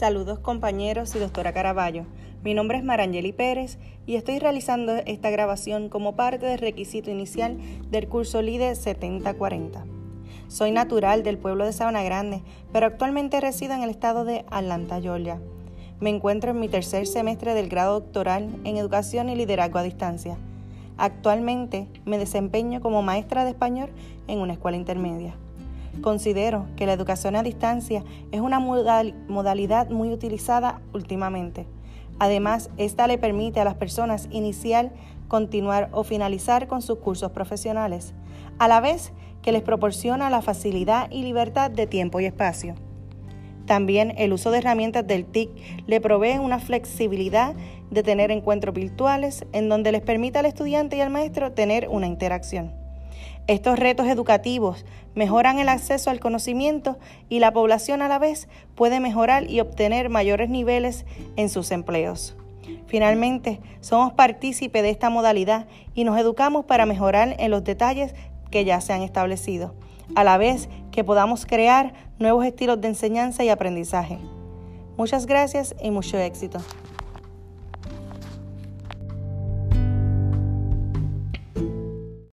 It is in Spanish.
Saludos compañeros y doctora Caraballo. Mi nombre es Marangeli Pérez y estoy realizando esta grabación como parte del requisito inicial del curso LIDE 7040. Soy natural del pueblo de Sabana Grande, pero actualmente resido en el estado de Atlanta, Georgia. Me encuentro en mi tercer semestre del grado doctoral en Educación y Liderazgo a Distancia. Actualmente me desempeño como maestra de español en una escuela intermedia. Considero que la educación a distancia es una modalidad muy utilizada últimamente. Además, esta le permite a las personas iniciar, continuar o finalizar con sus cursos profesionales, a la vez que les proporciona la facilidad y libertad de tiempo y espacio. También el uso de herramientas del TIC le provee una flexibilidad de tener encuentros virtuales en donde les permita al estudiante y al maestro tener una interacción. Estos retos educativos mejoran el acceso al conocimiento y la población a la vez puede mejorar y obtener mayores niveles en sus empleos. Finalmente, somos partícipes de esta modalidad y nos educamos para mejorar en los detalles que ya se han establecido, a la vez que podamos crear nuevos estilos de enseñanza y aprendizaje. Muchas gracias y mucho éxito.